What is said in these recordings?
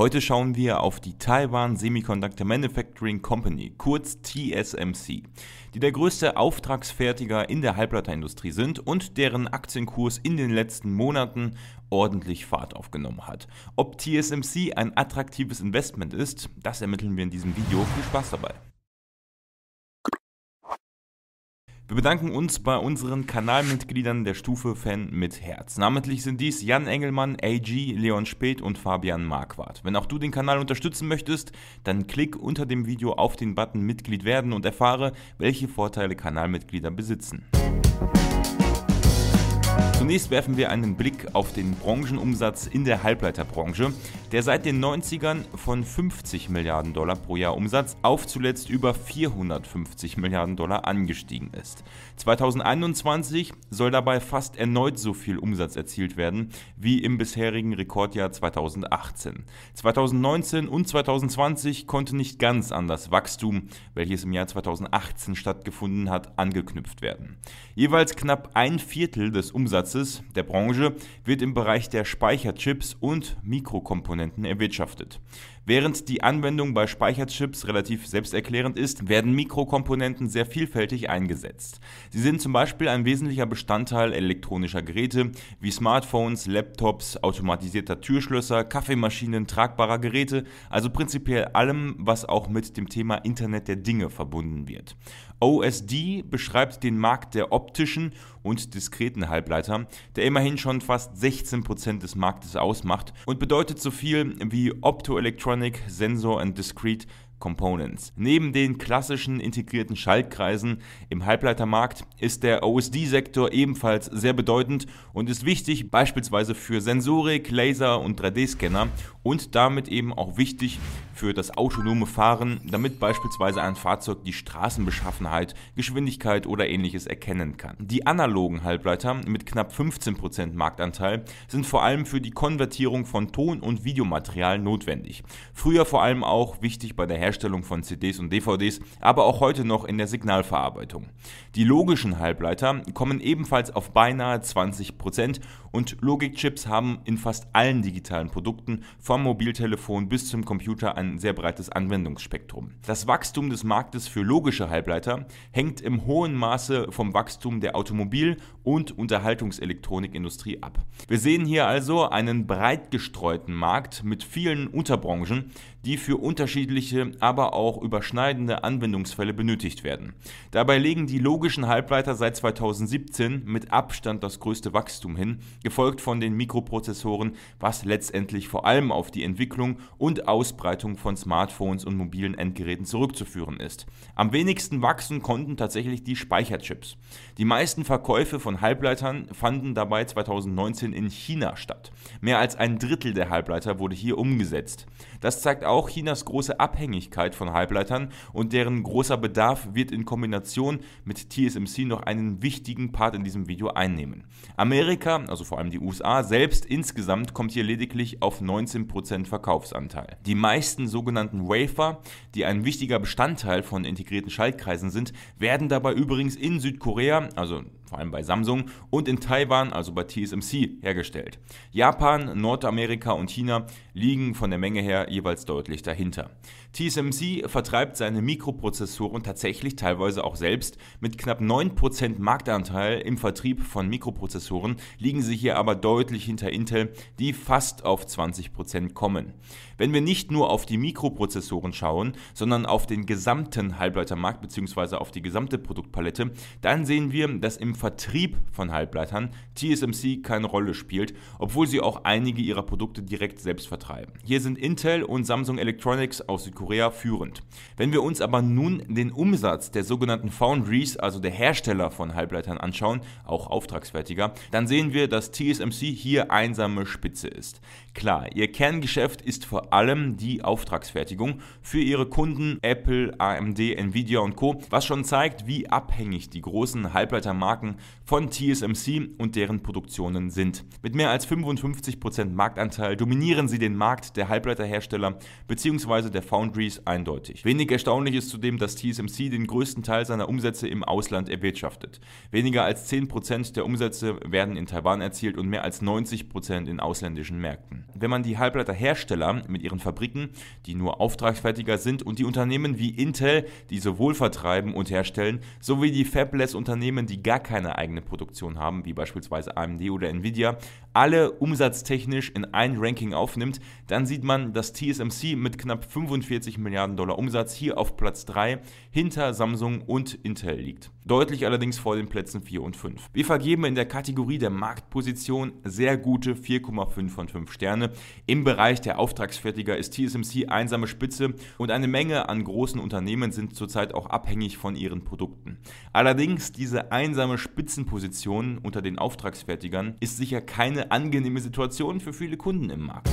Heute schauen wir auf die Taiwan Semiconductor Manufacturing Company, kurz TSMC, die der größte Auftragsfertiger in der Halbleiterindustrie sind und deren Aktienkurs in den letzten Monaten ordentlich Fahrt aufgenommen hat. Ob TSMC ein attraktives Investment ist, das ermitteln wir in diesem Video. Viel Spaß dabei! Wir bedanken uns bei unseren Kanalmitgliedern der Stufe Fan mit Herz. Namentlich sind dies Jan Engelmann, AG, Leon Speth und Fabian Marquardt. Wenn auch du den Kanal unterstützen möchtest, dann klick unter dem Video auf den Button Mitglied werden und erfahre, welche Vorteile Kanalmitglieder besitzen. Zunächst werfen wir einen Blick auf den Branchenumsatz in der Halbleiterbranche, der seit den 90ern von 50 Milliarden Dollar pro Jahr Umsatz auf zuletzt über 450 Milliarden Dollar angestiegen ist. 2021 soll dabei fast erneut so viel Umsatz erzielt werden wie im bisherigen Rekordjahr 2018. 2019 und 2020 konnte nicht ganz an das Wachstum, welches im Jahr 2018 stattgefunden hat, angeknüpft werden. Jeweils knapp ein Viertel des Umsatzes Umsatzes der Branche wird im Bereich der Speicherchips und Mikrokomponenten erwirtschaftet. Während die Anwendung bei Speicherchips relativ selbsterklärend ist, werden Mikrokomponenten sehr vielfältig eingesetzt. Sie sind zum Beispiel ein wesentlicher Bestandteil elektronischer Geräte wie Smartphones, Laptops, automatisierter Türschlösser, Kaffeemaschinen, tragbarer Geräte, also prinzipiell allem, was auch mit dem Thema Internet der Dinge verbunden wird. OSD beschreibt den Markt der optischen und diskreten Halbleiter, der immerhin schon fast 16% des Marktes ausmacht und bedeutet so viel wie Optoelectronic, Sensor and Discrete Components. Neben den klassischen integrierten Schaltkreisen im Halbleitermarkt ist der OSD-Sektor ebenfalls sehr bedeutend und ist wichtig beispielsweise für Sensorik, Laser und 3D-Scanner und damit eben auch wichtig für das autonome Fahren, damit beispielsweise ein Fahrzeug die Straßenbeschaffenheit, Geschwindigkeit oder ähnliches erkennen kann. Die analogen Halbleiter mit knapp 15% Marktanteil sind vor allem für die Konvertierung von Ton- und Videomaterial notwendig. Früher vor allem auch wichtig bei der Herstellung von CDs und DVDs, aber auch heute noch in der Signalverarbeitung. Die logischen Halbleiter kommen ebenfalls auf beinahe 20% und Logikchips haben in fast allen digitalen Produkten vom Mobiltelefon bis zum Computer ein sehr breites Anwendungsspektrum. Das Wachstum des Marktes für logische Halbleiter hängt im hohen Maße vom Wachstum der Automobil- und Unterhaltungselektronikindustrie ab. Wir sehen hier also einen breit gestreuten Markt mit vielen Unterbranchen, die für unterschiedliche, aber auch überschneidende Anwendungsfälle benötigt werden. Dabei legen die logischen Halbleiter seit 2017 mit Abstand das größte Wachstum hin, gefolgt von den Mikroprozessoren, was letztendlich vor allem auf die Entwicklung und Ausbreitung von Smartphones und mobilen Endgeräten zurückzuführen ist. Am wenigsten wachsen konnten tatsächlich die Speicherchips. Die meisten Verkäufe von Halbleitern fanden dabei 2019 in China statt. Mehr als ein Drittel der Halbleiter wurde hier umgesetzt. Das zeigt auch Chinas große Abhängigkeit von Halbleitern und deren großer Bedarf wird in Kombination mit TSMC noch einen wichtigen Part in diesem Video einnehmen. Amerika, also vor allem die USA, selbst insgesamt kommt hier lediglich auf 19% Verkaufsanteil. Die meisten sogenannten Wafer, die ein wichtiger Bestandteil von integrierten Schaltkreisen sind, werden dabei übrigens in Südkorea, also vor allem bei Samsung, und in Taiwan, also bei TSMC, hergestellt. Japan, Nordamerika und China liegen von der Menge her jeweils deutlich dahinter. TSMC vertreibt seine Mikroprozessoren tatsächlich teilweise auch selbst. Mit knapp 9% Marktanteil im Vertrieb von Mikroprozessoren liegen sie hier aber deutlich hinter Intel, die fast auf 20% kommen. Wenn wir nicht nur auf die Mikroprozessoren schauen, sondern auf den gesamten Halbleitermarkt bzw. auf die gesamte Produktpalette, dann sehen wir, dass im Vertrieb von Halbleitern TSMC keine Rolle spielt, obwohl sie auch einige ihrer Produkte direkt selbst vertreiben. Hier sind Intel und Samsung Electronics aus Südkorea führend. Wenn wir uns aber nun den Umsatz der sogenannten Foundries, also der Hersteller von Halbleitern anschauen, auch Auftragsfertiger, dann sehen wir, dass TSMC hier einsame Spitze ist. Klar, ihr Kerngeschäft ist vor allem die Auftragsfertigung für ihre Kunden Apple, AMD, Nvidia und Co., was schon zeigt, wie abhängig die großen Halbleitermarken Marken von TSMC und deren Produktionen sind. Mit mehr als 55% Marktanteil dominieren sie den Markt der Halbleiterhersteller bzw. der Foundries eindeutig. Wenig erstaunlich ist zudem, dass TSMC den größten Teil seiner Umsätze im Ausland erwirtschaftet. Weniger als 10% der Umsätze werden in Taiwan erzielt und mehr als 90% in ausländischen Märkten. Wenn man die Halbleiterhersteller mit ihren Fabriken, die nur Auftragsfertiger sind, und die Unternehmen wie Intel, die sowohl vertreiben und herstellen, sowie die Fabless-Unternehmen, die gar keine eigene Produktion haben, wie beispielsweise AMD oder Nvidia, alle umsatztechnisch in ein Ranking aufnimmt, dann sieht man, dass TSMC mit knapp 45 Milliarden Dollar Umsatz hier auf Platz 3 hinter Samsung und Intel liegt. Deutlich allerdings vor den Plätzen 4 und 5. Wir vergeben in der Kategorie der Marktposition sehr gute 4,5 von 5 Sterne. Im Bereich der Auftragsfertiger ist TSMC einsame Spitze und eine Menge an großen Unternehmen sind zurzeit auch abhängig von ihren Produkten. Allerdings diese einsame Spitzenposition unter den Auftragsfertigern ist sicher keine angenehme Situation für viele Kunden im Markt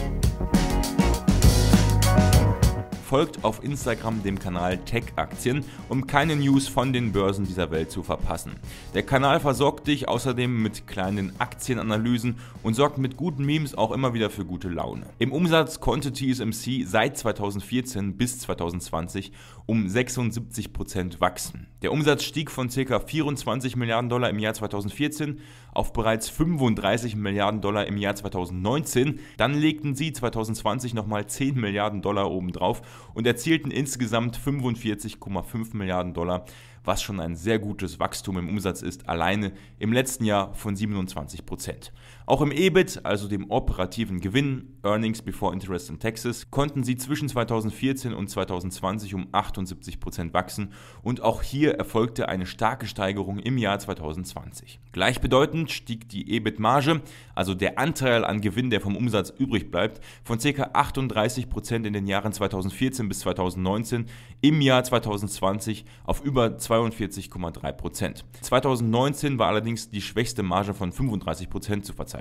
folgt auf Instagram dem Kanal Tech Aktien, um keine News von den Börsen dieser Welt zu verpassen. Der Kanal versorgt dich außerdem mit kleinen Aktienanalysen und sorgt mit guten Memes auch immer wieder für gute Laune. Im Umsatz konnte TSMC seit 2014 bis 2020 um 76% wachsen. Der Umsatz stieg von ca. 24 Milliarden Dollar im Jahr 2014 auf bereits 35 Milliarden Dollar im Jahr 2019. Dann legten sie 2020 nochmal 10 Milliarden Dollar obendrauf und erzielten insgesamt 45,5 Milliarden Dollar was schon ein sehr gutes Wachstum im Umsatz ist, alleine im letzten Jahr von 27 Prozent. Auch im EBIT, also dem operativen Gewinn, Earnings Before Interest and Taxes, konnten sie zwischen 2014 und 2020 um 78 Prozent wachsen und auch hier erfolgte eine starke Steigerung im Jahr 2020. Gleichbedeutend stieg die EBIT-Marge, also der Anteil an Gewinn, der vom Umsatz übrig bleibt, von ca. 38 Prozent in den Jahren 2014 bis 2019 im Jahr 2020 auf über 2 42,3 Prozent. 2019 war allerdings die schwächste Marge von 35 Prozent zu verzeichnen,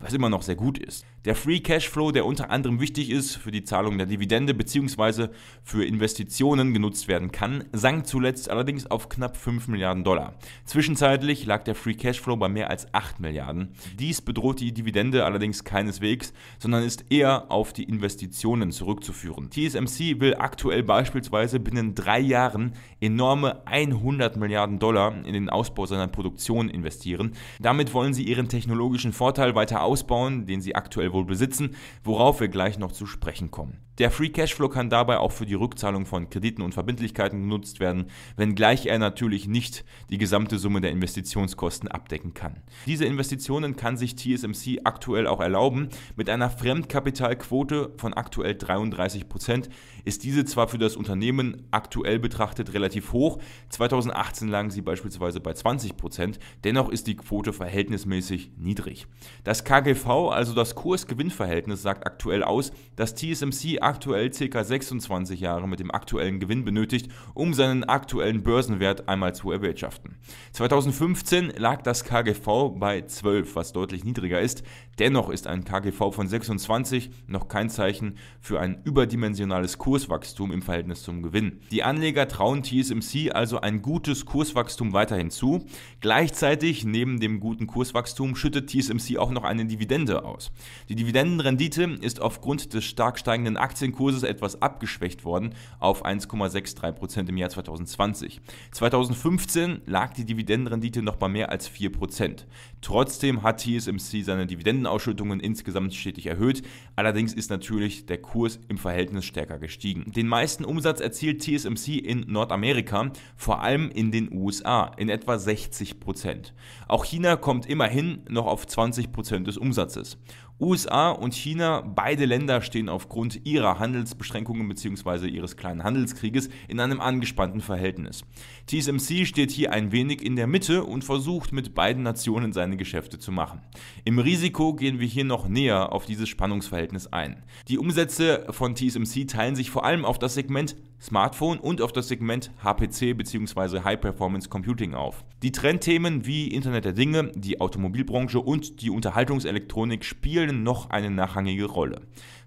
was immer noch sehr gut ist. Der Free Cashflow, der unter anderem wichtig ist für die Zahlung der Dividende bzw. für Investitionen genutzt werden kann, sank zuletzt allerdings auf knapp 5 Milliarden Dollar. Zwischenzeitlich lag der Free Cashflow bei mehr als 8 Milliarden. Dies bedroht die Dividende allerdings keineswegs, sondern ist eher auf die Investitionen zurückzuführen. TSMC will aktuell beispielsweise binnen drei Jahren enorme 100 Milliarden Dollar in den Ausbau seiner Produktion investieren. Damit wollen sie ihren technologischen Vorteil weiter ausbauen, den sie aktuell wohl besitzen, worauf wir gleich noch zu sprechen kommen. Der Free Cashflow kann dabei auch für die Rückzahlung von Krediten und Verbindlichkeiten genutzt werden, wenngleich er natürlich nicht die gesamte Summe der Investitionskosten abdecken kann. Diese Investitionen kann sich TSMC aktuell auch erlauben. Mit einer Fremdkapitalquote von aktuell 33 Prozent ist diese zwar für das Unternehmen aktuell betrachtet relativ hoch, 2018 lagen sie beispielsweise bei 20 Prozent, dennoch ist die Quote verhältnismäßig niedrig. Das KGV, also das Kurs-Gewinn-Verhältnis, sagt aktuell aus, dass TSMC aktuell ca. 26 Jahre mit dem aktuellen Gewinn benötigt, um seinen aktuellen Börsenwert einmal zu erwirtschaften. 2015 lag das KGV bei 12, was deutlich niedriger ist. Dennoch ist ein KGV von 26 noch kein Zeichen für ein überdimensionales Kurswachstum im Verhältnis zum Gewinn. Die Anleger trauen TSMC also ein gutes Kurswachstum weiterhin zu. Gleichzeitig, neben dem guten Kurswachstum, schüttet TSMC auch noch eine Dividende aus. Die Dividendenrendite ist aufgrund des stark steigenden Aktien Aktienkurses etwas abgeschwächt worden auf 1,63% im Jahr 2020. 2015 lag die Dividendenrendite noch bei mehr als 4%. Trotzdem hat TSMC seine Dividendenausschüttungen insgesamt stetig erhöht, allerdings ist natürlich der Kurs im Verhältnis stärker gestiegen. Den meisten Umsatz erzielt TSMC in Nordamerika, vor allem in den USA, in etwa 60%. Auch China kommt immerhin noch auf 20% des Umsatzes. USA und China, beide Länder stehen aufgrund ihrer Handelsbeschränkungen bzw. ihres kleinen Handelskrieges in einem angespannten Verhältnis. TSMC steht hier ein wenig in der Mitte und versucht mit beiden Nationen seine Geschäfte zu machen. Im Risiko gehen wir hier noch näher auf dieses Spannungsverhältnis ein. Die Umsätze von TSMC teilen sich vor allem auf das Segment Smartphone und auf das Segment HPC bzw. High Performance Computing auf. Die Trendthemen wie Internet der Dinge, die Automobilbranche und die Unterhaltungselektronik spielen noch eine nachrangige Rolle.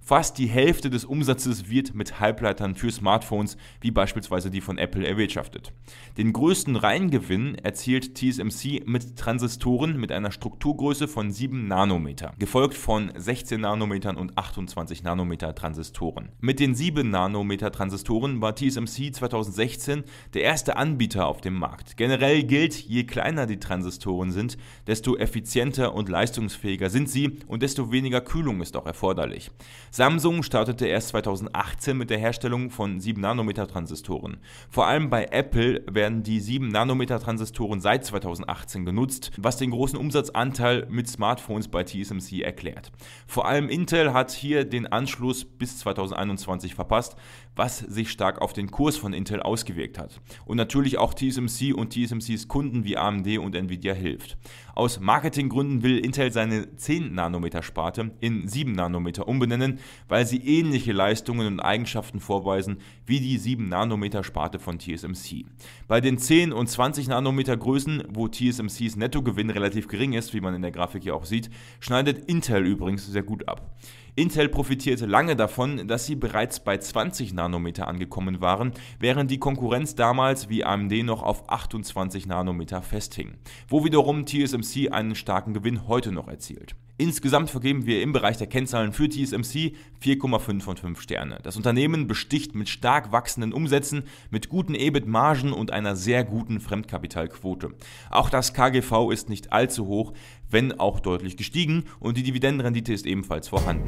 Fast die Hälfte des Umsatzes wird mit Halbleitern für Smartphones wie beispielsweise die von Apple erwirtschaftet. Den größten Reingewinn erzielt TSMC mit Transistoren mit einer Strukturgröße von 7 Nanometer, gefolgt von 16 Nanometern und 28 Nanometer Transistoren. Mit den 7 Nanometer Transistoren war TSMC 2016 der erste Anbieter auf dem Markt. Generell gilt, je kleiner die Transistoren sind, desto effizienter und leistungsfähiger sind sie und desto weniger Kühlung ist auch erforderlich. Samsung startete erst 2018 mit der Herstellung von 7 Nanometer Transistoren. Vor allem bei Apple werden die 7 Nanometer Transistoren seit 2018 genutzt, was den großen Umsatzanteil mit Smartphones bei TSMC erklärt. Vor allem Intel hat hier den Anschluss bis 2021 verpasst, was sich stark auf den Kurs von Intel ausgewirkt hat. Und natürlich auch TSMC und TSMCs Kunden wie AMD und Nvidia hilft. Aus Marketinggründen will Intel seine 10 Nanometer Sparte in 7 Nanometer umbenennen, weil sie ähnliche Leistungen und Eigenschaften vorweisen wie die 7 Nanometer Sparte von TSMC. Bei den 10 und 20 Nanometer Größen, wo TSMCs Nettogewinn relativ gering ist, wie man in der Grafik hier auch sieht, schneidet Intel übrigens sehr gut ab. Intel profitierte lange davon, dass sie bereits bei 20 Nanometer angekommen waren, während die Konkurrenz damals wie AMD noch auf 28 Nanometer festhing, wo wiederum TSMC einen starken Gewinn heute noch erzielt. Insgesamt vergeben wir im Bereich der Kennzahlen für TSMC 4,5 von 5 Sterne. Das Unternehmen besticht mit stark wachsenden Umsätzen, mit guten EBIT-Margen und einer sehr guten Fremdkapitalquote. Auch das KGV ist nicht allzu hoch, wenn auch deutlich gestiegen und die Dividendenrendite ist ebenfalls vorhanden.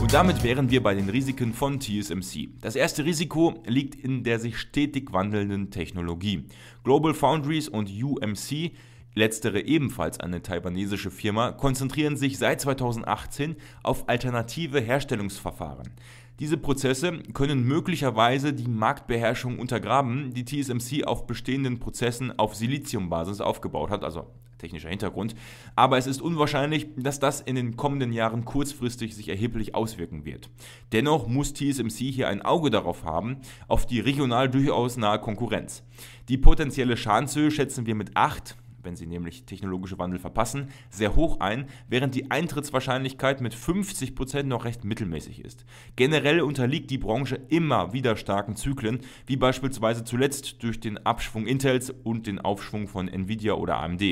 Und damit wären wir bei den Risiken von TSMC. Das erste Risiko liegt in der sich stetig wandelnden Technologie. Global Foundries und UMC letztere ebenfalls eine taiwanesische Firma, konzentrieren sich seit 2018 auf alternative Herstellungsverfahren. Diese Prozesse können möglicherweise die Marktbeherrschung untergraben, die TSMC auf bestehenden Prozessen auf Siliziumbasis aufgebaut hat, also technischer Hintergrund. Aber es ist unwahrscheinlich, dass das in den kommenden Jahren kurzfristig sich erheblich auswirken wird. Dennoch muss TSMC hier ein Auge darauf haben, auf die regional durchaus nahe Konkurrenz. Die potenzielle Schadenshöhe schätzen wir mit 8 wenn sie nämlich technologische Wandel verpassen, sehr hoch ein, während die Eintrittswahrscheinlichkeit mit 50% noch recht mittelmäßig ist. Generell unterliegt die Branche immer wieder starken Zyklen, wie beispielsweise zuletzt durch den Abschwung Intels und den Aufschwung von Nvidia oder AMD.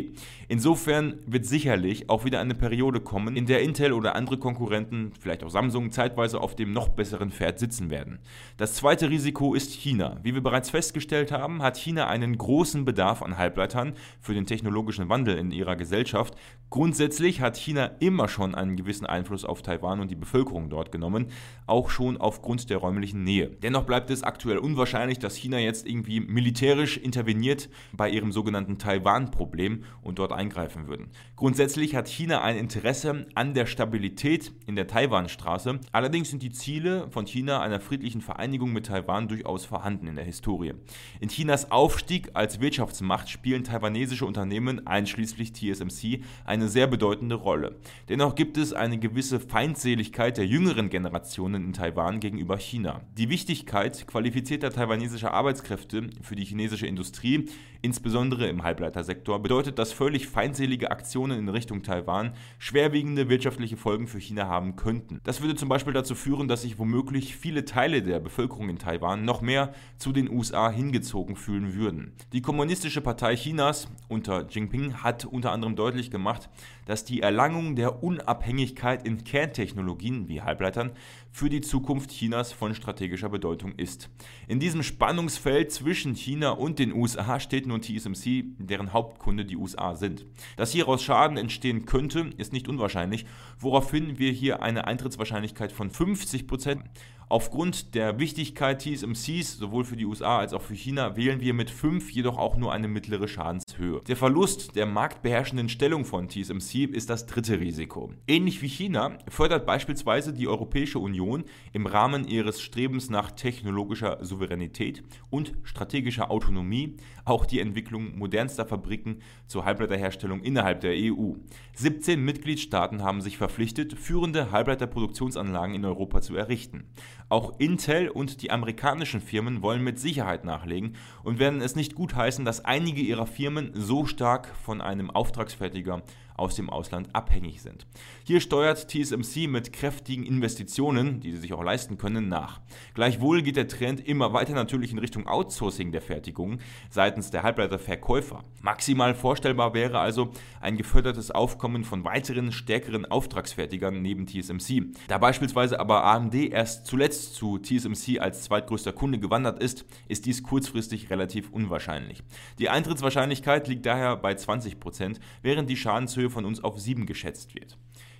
Insofern wird sicherlich auch wieder eine Periode kommen, in der Intel oder andere Konkurrenten, vielleicht auch Samsung, zeitweise auf dem noch besseren Pferd sitzen werden. Das zweite Risiko ist China. Wie wir bereits festgestellt haben, hat China einen großen Bedarf an Halbleitern für den technischen technologischen Wandel in ihrer Gesellschaft. Grundsätzlich hat China immer schon einen gewissen Einfluss auf Taiwan und die Bevölkerung dort genommen, auch schon aufgrund der räumlichen Nähe. Dennoch bleibt es aktuell unwahrscheinlich, dass China jetzt irgendwie militärisch interveniert bei ihrem sogenannten Taiwan-Problem und dort eingreifen würden. Grundsätzlich hat China ein Interesse an der Stabilität in der Taiwanstraße. Allerdings sind die Ziele von China einer friedlichen Vereinigung mit Taiwan durchaus vorhanden in der Historie. In Chinas Aufstieg als Wirtschaftsmacht spielen taiwanesische Unternehmen Unternehmen, einschließlich TSMC, eine sehr bedeutende Rolle. Dennoch gibt es eine gewisse Feindseligkeit der jüngeren Generationen in Taiwan gegenüber China. Die Wichtigkeit qualifizierter taiwanesischer Arbeitskräfte für die chinesische Industrie, insbesondere im Halbleitersektor, bedeutet, dass völlig feindselige Aktionen in Richtung Taiwan schwerwiegende wirtschaftliche Folgen für China haben könnten. Das würde zum Beispiel dazu führen, dass sich womöglich viele Teile der Bevölkerung in Taiwan noch mehr zu den USA hingezogen fühlen würden. Die Kommunistische Partei Chinas unter Jinping hat unter anderem deutlich gemacht, dass die Erlangung der Unabhängigkeit in Kerntechnologien wie Halbleitern für die Zukunft Chinas von strategischer Bedeutung ist. In diesem Spannungsfeld zwischen China und den USA steht nun TSMC, deren Hauptkunde die USA sind. Dass hieraus Schaden entstehen könnte, ist nicht unwahrscheinlich, woraufhin wir hier eine Eintrittswahrscheinlichkeit von 50 Prozent Aufgrund der Wichtigkeit TSMCs sowohl für die USA als auch für China wählen wir mit 5 jedoch auch nur eine mittlere Schadenshöhe. Der Verlust der marktbeherrschenden Stellung von TSMC ist das dritte Risiko. Ähnlich wie China fördert beispielsweise die Europäische Union im Rahmen ihres Strebens nach technologischer Souveränität und strategischer Autonomie auch die Entwicklung modernster Fabriken zur Halbleiterherstellung innerhalb der EU. 17 Mitgliedstaaten haben sich verpflichtet, führende Halbleiterproduktionsanlagen in Europa zu errichten. Auch Intel und die amerikanischen Firmen wollen mit Sicherheit nachlegen und werden es nicht gutheißen, dass einige ihrer Firmen so stark von einem Auftragsfertiger aus dem Ausland abhängig sind. Hier steuert TSMC mit kräftigen Investitionen, die sie sich auch leisten können, nach. Gleichwohl geht der Trend immer weiter natürlich in Richtung Outsourcing der Fertigung seitens der Halbleiterverkäufer. Maximal vorstellbar wäre also ein gefördertes Aufkommen von weiteren stärkeren Auftragsfertigern neben TSMC. Da beispielsweise aber AMD erst zuletzt zu TSMC als zweitgrößter Kunde gewandert ist, ist dies kurzfristig relativ unwahrscheinlich. Die Eintrittswahrscheinlichkeit liegt daher bei 20%, während die Schadenshöhe von uns auf 7 geschätzt wird.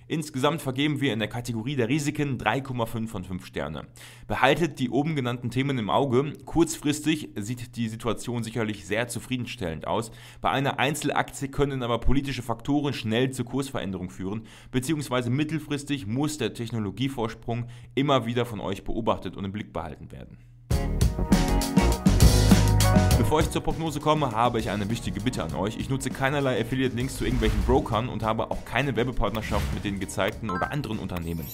Insgesamt vergeben wir in der Kategorie der Risiken 3,5 von 5 Sterne. Behaltet die oben genannten Themen im Auge. Kurzfristig sieht die Situation sicherlich sehr zufriedenstellend aus. Bei einer Einzelaktie können aber politische Faktoren schnell zur Kursveränderung führen, beziehungsweise mittelfristig muss der Technologievorsprung immer wieder von euch beobachtet und im Blick behalten werden. Bevor ich zur Prognose komme, habe ich eine wichtige Bitte an euch. Ich nutze keinerlei Affiliate-Links zu irgendwelchen Brokern und habe auch keine Werbepartnerschaft mit den gezeigten oder anderen Unternehmen.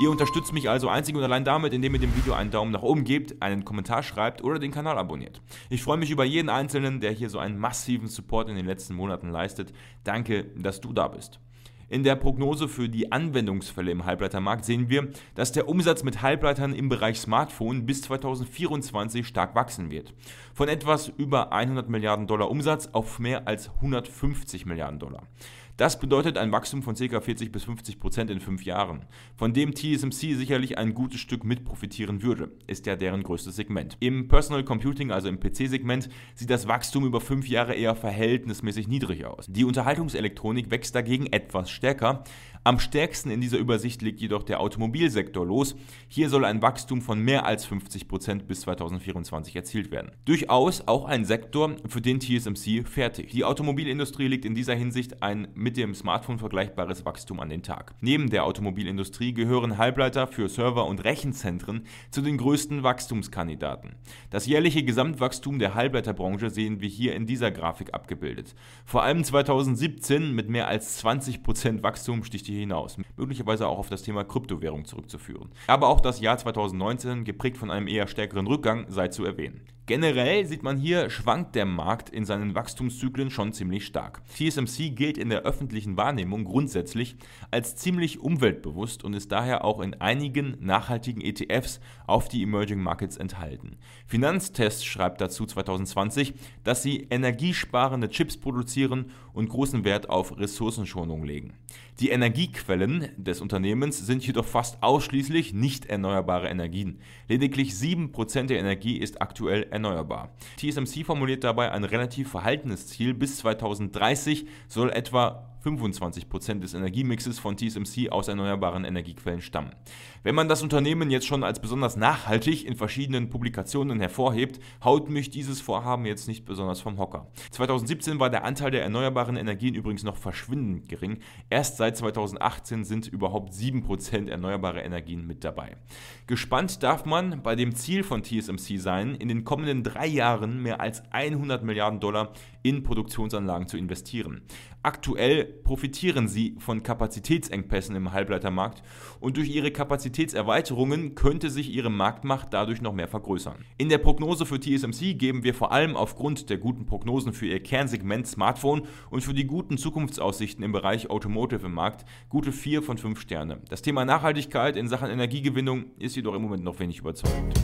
Ihr unterstützt mich also einzig und allein damit, indem ihr dem Video einen Daumen nach oben gebt, einen Kommentar schreibt oder den Kanal abonniert. Ich freue mich über jeden Einzelnen, der hier so einen massiven Support in den letzten Monaten leistet. Danke, dass du da bist. In der Prognose für die Anwendungsfälle im Halbleitermarkt sehen wir, dass der Umsatz mit Halbleitern im Bereich Smartphone bis 2024 stark wachsen wird. Von etwas über 100 Milliarden Dollar Umsatz auf mehr als 150 Milliarden Dollar. Das bedeutet ein Wachstum von ca. 40 bis 50 Prozent in fünf Jahren, von dem TSMC sicherlich ein gutes Stück mit profitieren würde, ist ja deren größtes Segment. Im Personal Computing, also im PC-Segment, sieht das Wachstum über fünf Jahre eher verhältnismäßig niedrig aus. Die Unterhaltungselektronik wächst dagegen etwas stärker, am stärksten in dieser Übersicht liegt jedoch der Automobilsektor los. Hier soll ein Wachstum von mehr als 50 Prozent bis 2024 erzielt werden. Durchaus auch ein Sektor, für den TSMC fertig. Die Automobilindustrie legt in dieser Hinsicht ein mit dem Smartphone vergleichbares Wachstum an den Tag. Neben der Automobilindustrie gehören Halbleiter für Server und Rechenzentren zu den größten Wachstumskandidaten. Das jährliche Gesamtwachstum der Halbleiterbranche sehen wir hier in dieser Grafik abgebildet. Vor allem 2017 mit mehr als 20% Wachstum sticht hier hinaus, möglicherweise auch auf das Thema Kryptowährung zurückzuführen. Aber auch das Jahr 2019, geprägt von einem eher stärkeren Rückgang, sei zu erwähnen. Generell sieht man hier, schwankt der Markt in seinen Wachstumszyklen schon ziemlich stark. TSMC gilt in der öffentlichen Wahrnehmung grundsätzlich als ziemlich umweltbewusst und ist daher auch in einigen nachhaltigen ETFs auf die Emerging Markets enthalten. Finanztest schreibt dazu 2020, dass sie energiesparende Chips produzieren und großen Wert auf Ressourcenschonung legen. Die Energiequellen des Unternehmens sind jedoch fast ausschließlich nicht erneuerbare Energien. Lediglich 7% der Energie ist aktuell erneuerbar. TSMC formuliert dabei ein relativ verhaltenes Ziel. Bis 2030 soll etwa 25% des Energiemixes von TSMC aus erneuerbaren Energiequellen stammen. Wenn man das Unternehmen jetzt schon als besonders nachhaltig in verschiedenen Publikationen hervorhebt, haut mich dieses Vorhaben jetzt nicht besonders vom Hocker. 2017 war der Anteil der erneuerbaren Energien übrigens noch verschwindend gering. Erst seit 2018 sind überhaupt 7% erneuerbare Energien mit dabei. Gespannt darf man bei dem Ziel von TSMC sein, in den kommenden drei Jahren mehr als 100 Milliarden Dollar in Produktionsanlagen zu investieren. Aktuell profitieren sie von Kapazitätsengpässen im Halbleitermarkt und durch ihre Kapazitätserweiterungen könnte sich ihre Marktmacht dadurch noch mehr vergrößern. In der Prognose für TSMC geben wir vor allem aufgrund der guten Prognosen für ihr Kernsegment Smartphone und für die guten Zukunftsaussichten im Bereich Automotive im Markt gute 4 von 5 Sterne. Das Thema Nachhaltigkeit in Sachen Energiegewinnung ist jedoch im Moment noch wenig überzeugend.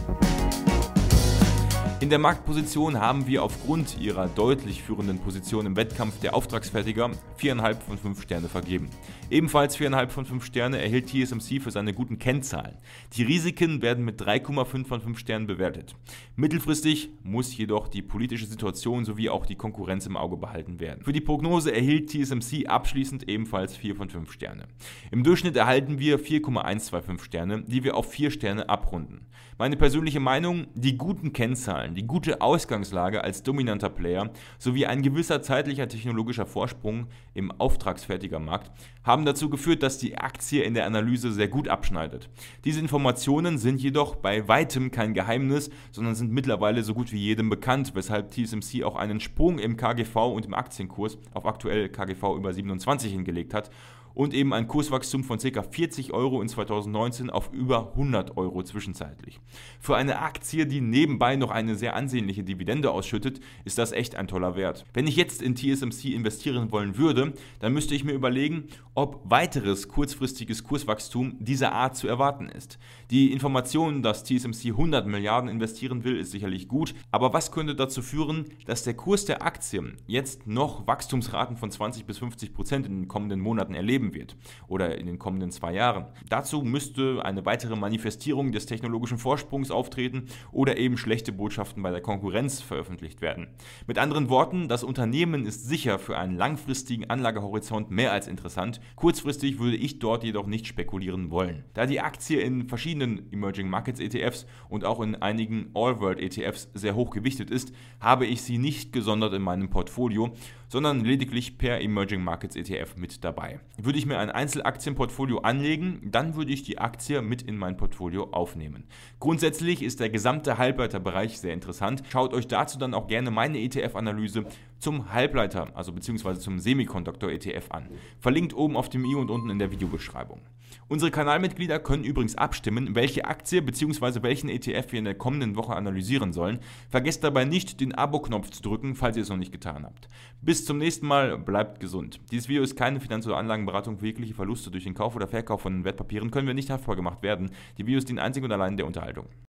In der Marktposition haben wir aufgrund ihrer deutlich führenden Position im Wettkampf der Auftragsfertiger 4,5 von 5 Sterne vergeben. Ebenfalls 4,5 von 5 Sterne erhielt TSMC für seine guten Kennzahlen. Die Risiken werden mit 3,5 von 5 Sternen bewertet. Mittelfristig muss jedoch die politische Situation sowie auch die Konkurrenz im Auge behalten werden. Für die Prognose erhielt TSMC abschließend ebenfalls 4 von 5 Sterne. Im Durchschnitt erhalten wir 4,125 Sterne, die wir auf 4 Sterne abrunden. Meine persönliche Meinung, die guten Kennzahlen, die gute Ausgangslage als dominanter Player sowie ein gewisser zeitlicher technologischer Vorsprung im Auftragsfertigermarkt haben dazu geführt, dass die Aktie in der Analyse sehr gut abschneidet. Diese Informationen sind jedoch bei weitem kein Geheimnis, sondern sind mittlerweile so gut wie jedem bekannt, weshalb TSMC auch einen Sprung im KGV und im Aktienkurs auf aktuell KGV über 27 hingelegt hat und eben ein Kurswachstum von ca. 40 Euro in 2019 auf über 100 Euro zwischenzeitlich. Für eine Aktie, die nebenbei noch eine sehr ansehnliche Dividende ausschüttet, ist das echt ein toller Wert. Wenn ich jetzt in TSMC investieren wollen würde, dann müsste ich mir überlegen, ob weiteres kurzfristiges Kurswachstum dieser Art zu erwarten ist. Die Information, dass TSMC 100 Milliarden investieren will, ist sicherlich gut, aber was könnte dazu führen, dass der Kurs der Aktien jetzt noch Wachstumsraten von 20 bis 50 Prozent in den kommenden Monaten erleben wird oder in den kommenden zwei Jahren? Dazu müsste eine weitere Manifestierung des technologischen Vorsprungs auftreten oder eben schlechte Botschaften bei der Konkurrenz veröffentlicht werden. Mit anderen Worten, das Unternehmen ist sicher für einen langfristigen Anlagehorizont mehr als interessant. Kurzfristig würde ich dort jedoch nicht spekulieren wollen. Da die Aktie in verschiedenen Emerging Markets ETFs und auch in einigen All-World ETFs sehr hoch gewichtet ist, habe ich sie nicht gesondert in meinem Portfolio, sondern lediglich per Emerging Markets ETF mit dabei. Würde ich mir ein Einzelaktienportfolio anlegen, dann würde ich die Aktie mit in mein Portfolio aufnehmen. Grundsätzlich ist der gesamte Halbleiterbereich sehr interessant. Schaut euch dazu dann auch gerne meine ETF-Analyse zum Halbleiter, also beziehungsweise zum Semiconductor-ETF an. Verlinkt oben auf dem i und unten in der Videobeschreibung. Unsere Kanalmitglieder können übrigens abstimmen, welche Aktie bzw. welchen ETF wir in der kommenden Woche analysieren sollen. Vergesst dabei nicht, den Abo-Knopf zu drücken, falls ihr es noch nicht getan habt. Bis zum nächsten Mal, bleibt gesund. Dieses Video ist keine Finanz- oder Anlagenberatung für jegliche Verluste durch den Kauf oder Verkauf von Wertpapieren können wir nicht haftbar gemacht werden. Die Videos dienen einzig und allein der Unterhaltung.